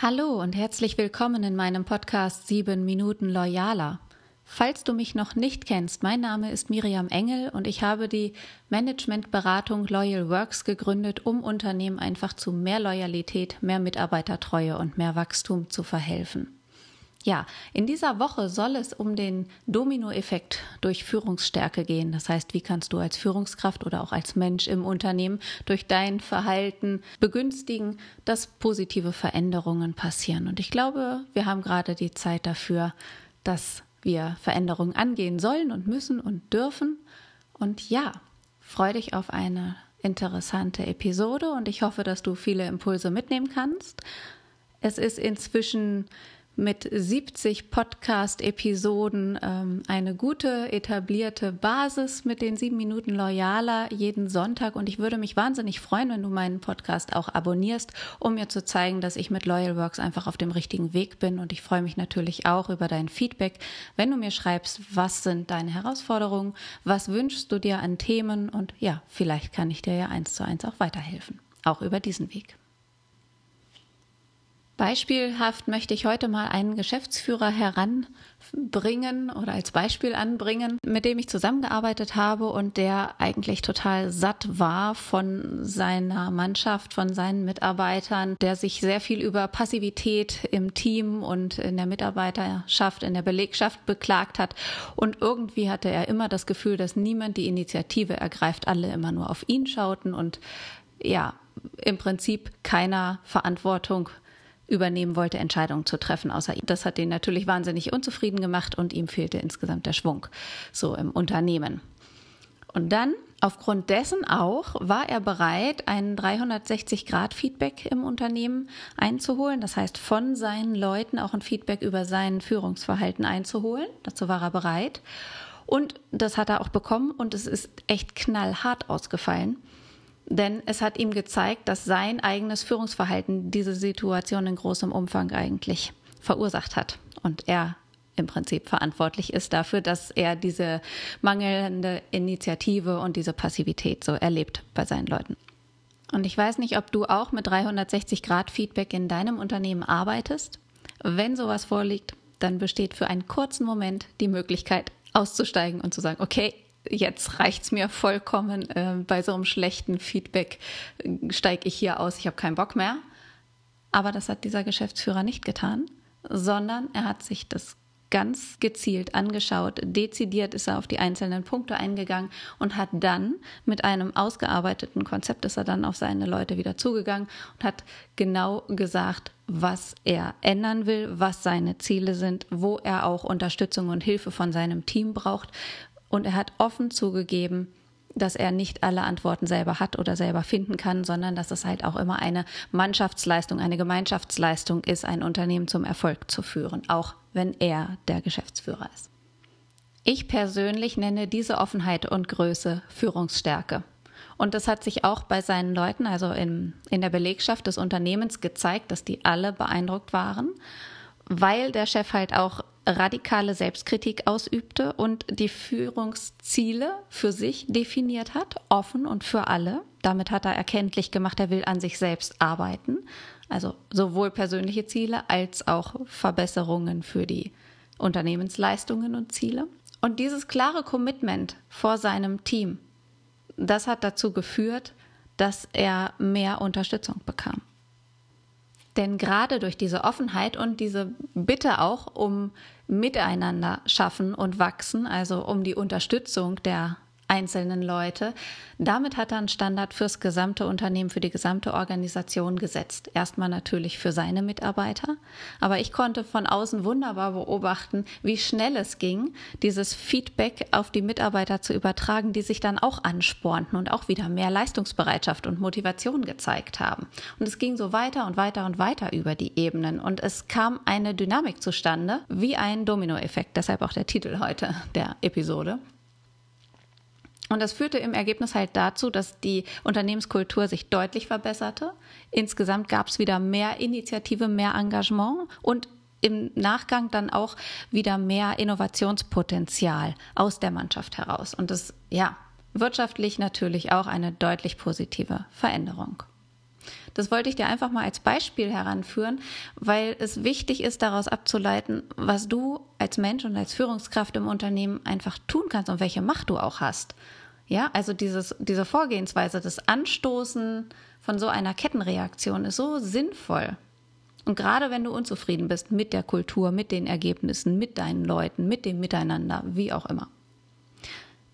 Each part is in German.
Hallo und herzlich willkommen in meinem Podcast 7 Minuten Loyaler. Falls du mich noch nicht kennst, mein Name ist Miriam Engel und ich habe die Managementberatung Loyal Works gegründet, um Unternehmen einfach zu mehr Loyalität, mehr Mitarbeitertreue und mehr Wachstum zu verhelfen. Ja, in dieser Woche soll es um den Dominoeffekt durch Führungsstärke gehen. Das heißt, wie kannst du als Führungskraft oder auch als Mensch im Unternehmen durch dein Verhalten begünstigen, dass positive Veränderungen passieren. Und ich glaube, wir haben gerade die Zeit dafür, dass wir Veränderungen angehen sollen und müssen und dürfen. Und ja, freu dich auf eine interessante Episode und ich hoffe, dass du viele Impulse mitnehmen kannst. Es ist inzwischen mit 70 Podcast-Episoden ähm, eine gute etablierte Basis mit den sieben Minuten Loyaler jeden Sonntag. Und ich würde mich wahnsinnig freuen, wenn du meinen Podcast auch abonnierst, um mir zu zeigen, dass ich mit Loyal Works einfach auf dem richtigen Weg bin. Und ich freue mich natürlich auch über dein Feedback, wenn du mir schreibst, was sind deine Herausforderungen, was wünschst du dir an Themen und ja, vielleicht kann ich dir ja eins zu eins auch weiterhelfen. Auch über diesen Weg. Beispielhaft möchte ich heute mal einen Geschäftsführer heranbringen oder als Beispiel anbringen, mit dem ich zusammengearbeitet habe und der eigentlich total satt war von seiner Mannschaft, von seinen Mitarbeitern, der sich sehr viel über Passivität im Team und in der Mitarbeiterschaft, in der Belegschaft beklagt hat. Und irgendwie hatte er immer das Gefühl, dass niemand die Initiative ergreift, alle immer nur auf ihn schauten und ja, im Prinzip keiner Verantwortung übernehmen wollte, Entscheidungen zu treffen außer ihm. Das hat ihn natürlich wahnsinnig unzufrieden gemacht und ihm fehlte insgesamt der Schwung so im Unternehmen. Und dann, aufgrund dessen auch, war er bereit, einen 360-Grad-Feedback im Unternehmen einzuholen. Das heißt, von seinen Leuten auch ein Feedback über sein Führungsverhalten einzuholen. Dazu war er bereit. Und das hat er auch bekommen und es ist echt knallhart ausgefallen. Denn es hat ihm gezeigt, dass sein eigenes Führungsverhalten diese Situation in großem Umfang eigentlich verursacht hat. Und er im Prinzip verantwortlich ist dafür, dass er diese mangelnde Initiative und diese Passivität so erlebt bei seinen Leuten. Und ich weiß nicht, ob du auch mit 360 Grad Feedback in deinem Unternehmen arbeitest. Wenn sowas vorliegt, dann besteht für einen kurzen Moment die Möglichkeit auszusteigen und zu sagen, okay, jetzt reicht's mir vollkommen. Äh, bei so einem schlechten Feedback äh, steige ich hier aus, ich habe keinen Bock mehr. Aber das hat dieser Geschäftsführer nicht getan, sondern er hat sich das ganz gezielt angeschaut, dezidiert ist er auf die einzelnen Punkte eingegangen und hat dann mit einem ausgearbeiteten Konzept ist er dann auf seine Leute wieder zugegangen und hat genau gesagt, was er ändern will, was seine Ziele sind, wo er auch Unterstützung und Hilfe von seinem Team braucht, und er hat offen zugegeben, dass er nicht alle Antworten selber hat oder selber finden kann, sondern dass es halt auch immer eine Mannschaftsleistung, eine Gemeinschaftsleistung ist, ein Unternehmen zum Erfolg zu führen, auch wenn er der Geschäftsführer ist. Ich persönlich nenne diese Offenheit und Größe Führungsstärke. Und das hat sich auch bei seinen Leuten, also in, in der Belegschaft des Unternehmens, gezeigt, dass die alle beeindruckt waren, weil der Chef halt auch radikale Selbstkritik ausübte und die Führungsziele für sich definiert hat, offen und für alle. Damit hat er erkenntlich gemacht, er will an sich selbst arbeiten. Also sowohl persönliche Ziele als auch Verbesserungen für die Unternehmensleistungen und Ziele. Und dieses klare Commitment vor seinem Team, das hat dazu geführt, dass er mehr Unterstützung bekam. Denn gerade durch diese Offenheit und diese Bitte auch um Miteinander schaffen und wachsen, also um die Unterstützung der einzelnen Leute. Damit hat er einen Standard fürs gesamte Unternehmen, für die gesamte Organisation gesetzt. Erstmal natürlich für seine Mitarbeiter, aber ich konnte von außen wunderbar beobachten, wie schnell es ging, dieses Feedback auf die Mitarbeiter zu übertragen, die sich dann auch anspornten und auch wieder mehr Leistungsbereitschaft und Motivation gezeigt haben. Und es ging so weiter und weiter und weiter über die Ebenen und es kam eine Dynamik zustande, wie ein Dominoeffekt, deshalb auch der Titel heute der Episode. Und das führte im Ergebnis halt dazu, dass die Unternehmenskultur sich deutlich verbesserte. Insgesamt gab es wieder mehr Initiative, mehr Engagement und im Nachgang dann auch wieder mehr Innovationspotenzial aus der Mannschaft heraus. Und das, ja, wirtschaftlich natürlich auch eine deutlich positive Veränderung. Das wollte ich dir einfach mal als Beispiel heranführen, weil es wichtig ist, daraus abzuleiten, was du als Mensch und als Führungskraft im Unternehmen einfach tun kannst und welche Macht du auch hast. Ja, also dieses, diese Vorgehensweise, das Anstoßen von so einer Kettenreaktion ist so sinnvoll. Und gerade wenn du unzufrieden bist mit der Kultur, mit den Ergebnissen, mit deinen Leuten, mit dem Miteinander, wie auch immer.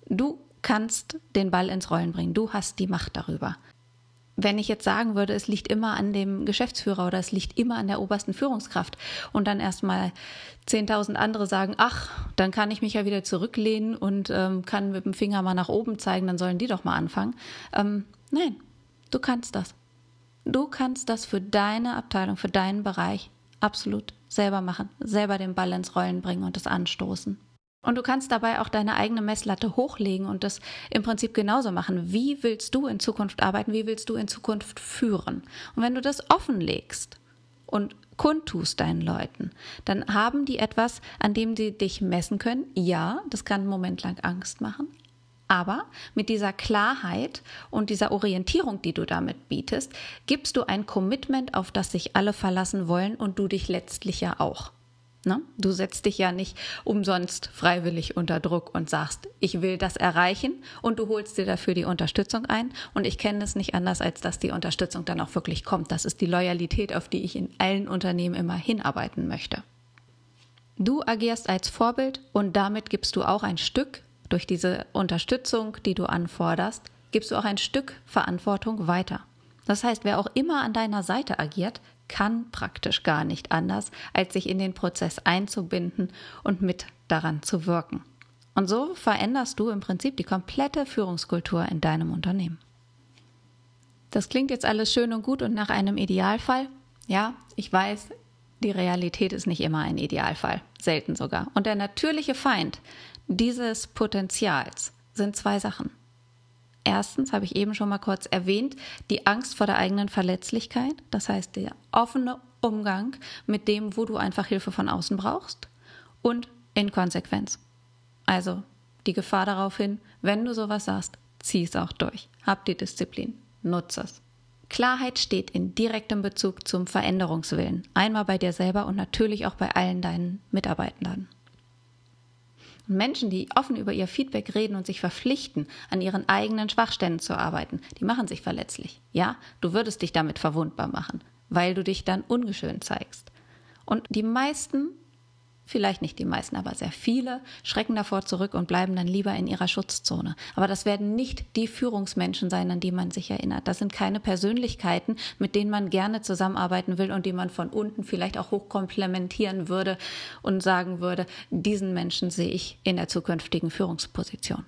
Du kannst den Ball ins Rollen bringen. Du hast die Macht darüber. Wenn ich jetzt sagen würde, es liegt immer an dem Geschäftsführer oder es liegt immer an der obersten Führungskraft und dann erstmal 10.000 andere sagen, ach, dann kann ich mich ja wieder zurücklehnen und ähm, kann mit dem Finger mal nach oben zeigen, dann sollen die doch mal anfangen. Ähm, nein, du kannst das. Du kannst das für deine Abteilung, für deinen Bereich absolut selber machen, selber den Ball ins Rollen bringen und das anstoßen. Und du kannst dabei auch deine eigene Messlatte hochlegen und das im Prinzip genauso machen. Wie willst du in Zukunft arbeiten? Wie willst du in Zukunft führen? Und wenn du das offenlegst und kundtust deinen Leuten, dann haben die etwas, an dem sie dich messen können. Ja, das kann einen Moment lang Angst machen, aber mit dieser Klarheit und dieser Orientierung, die du damit bietest, gibst du ein Commitment, auf das sich alle verlassen wollen und du dich letztlich ja auch. Ne? Du setzt dich ja nicht umsonst freiwillig unter Druck und sagst, ich will das erreichen und du holst dir dafür die Unterstützung ein. Und ich kenne es nicht anders, als dass die Unterstützung dann auch wirklich kommt. Das ist die Loyalität, auf die ich in allen Unternehmen immer hinarbeiten möchte. Du agierst als Vorbild und damit gibst du auch ein Stück durch diese Unterstützung, die du anforderst, gibst du auch ein Stück Verantwortung weiter. Das heißt, wer auch immer an deiner Seite agiert, kann praktisch gar nicht anders, als sich in den Prozess einzubinden und mit daran zu wirken. Und so veränderst du im Prinzip die komplette Führungskultur in deinem Unternehmen. Das klingt jetzt alles schön und gut und nach einem Idealfall. Ja, ich weiß, die Realität ist nicht immer ein Idealfall, selten sogar. Und der natürliche Feind dieses Potenzials sind zwei Sachen. Erstens habe ich eben schon mal kurz erwähnt, die Angst vor der eigenen Verletzlichkeit, das heißt der offene Umgang mit dem, wo du einfach Hilfe von außen brauchst und Inkonsequenz. Also die Gefahr darauf hin, wenn du sowas sagst, zieh es auch durch. Hab die Disziplin, nutze es. Klarheit steht in direktem Bezug zum Veränderungswillen, einmal bei dir selber und natürlich auch bei allen deinen Mitarbeitenden. Und Menschen, die offen über ihr Feedback reden und sich verpflichten, an ihren eigenen Schwachstellen zu arbeiten, die machen sich verletzlich. Ja, du würdest dich damit verwundbar machen, weil du dich dann ungeschön zeigst. Und die meisten vielleicht nicht die meisten, aber sehr viele, schrecken davor zurück und bleiben dann lieber in ihrer Schutzzone. Aber das werden nicht die Führungsmenschen sein, an die man sich erinnert. Das sind keine Persönlichkeiten, mit denen man gerne zusammenarbeiten will und die man von unten vielleicht auch hochkomplementieren würde und sagen würde, diesen Menschen sehe ich in der zukünftigen Führungsposition.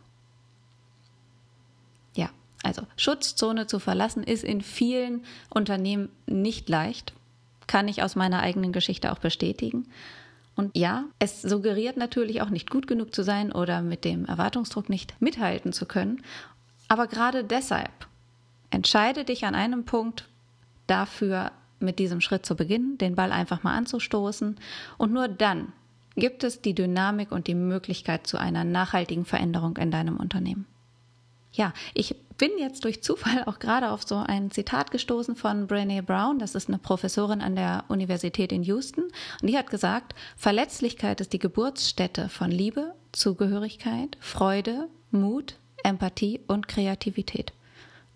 Ja, also Schutzzone zu verlassen ist in vielen Unternehmen nicht leicht, kann ich aus meiner eigenen Geschichte auch bestätigen. Und ja, es suggeriert natürlich auch nicht gut genug zu sein oder mit dem Erwartungsdruck nicht mithalten zu können. Aber gerade deshalb entscheide dich an einem Punkt dafür, mit diesem Schritt zu beginnen, den Ball einfach mal anzustoßen. Und nur dann gibt es die Dynamik und die Möglichkeit zu einer nachhaltigen Veränderung in deinem Unternehmen. Ja, ich bin jetzt durch Zufall auch gerade auf so ein Zitat gestoßen von Brené Brown. Das ist eine Professorin an der Universität in Houston. Und die hat gesagt, Verletzlichkeit ist die Geburtsstätte von Liebe, Zugehörigkeit, Freude, Mut, Empathie und Kreativität.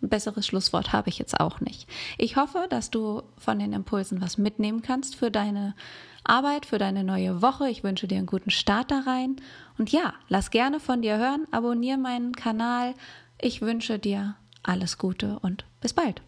Ein besseres Schlusswort habe ich jetzt auch nicht. Ich hoffe, dass du von den Impulsen was mitnehmen kannst für deine Arbeit, für deine neue Woche. Ich wünsche dir einen guten Start da rein. Und ja, lass gerne von dir hören, abonniere meinen Kanal, ich wünsche dir alles Gute und bis bald.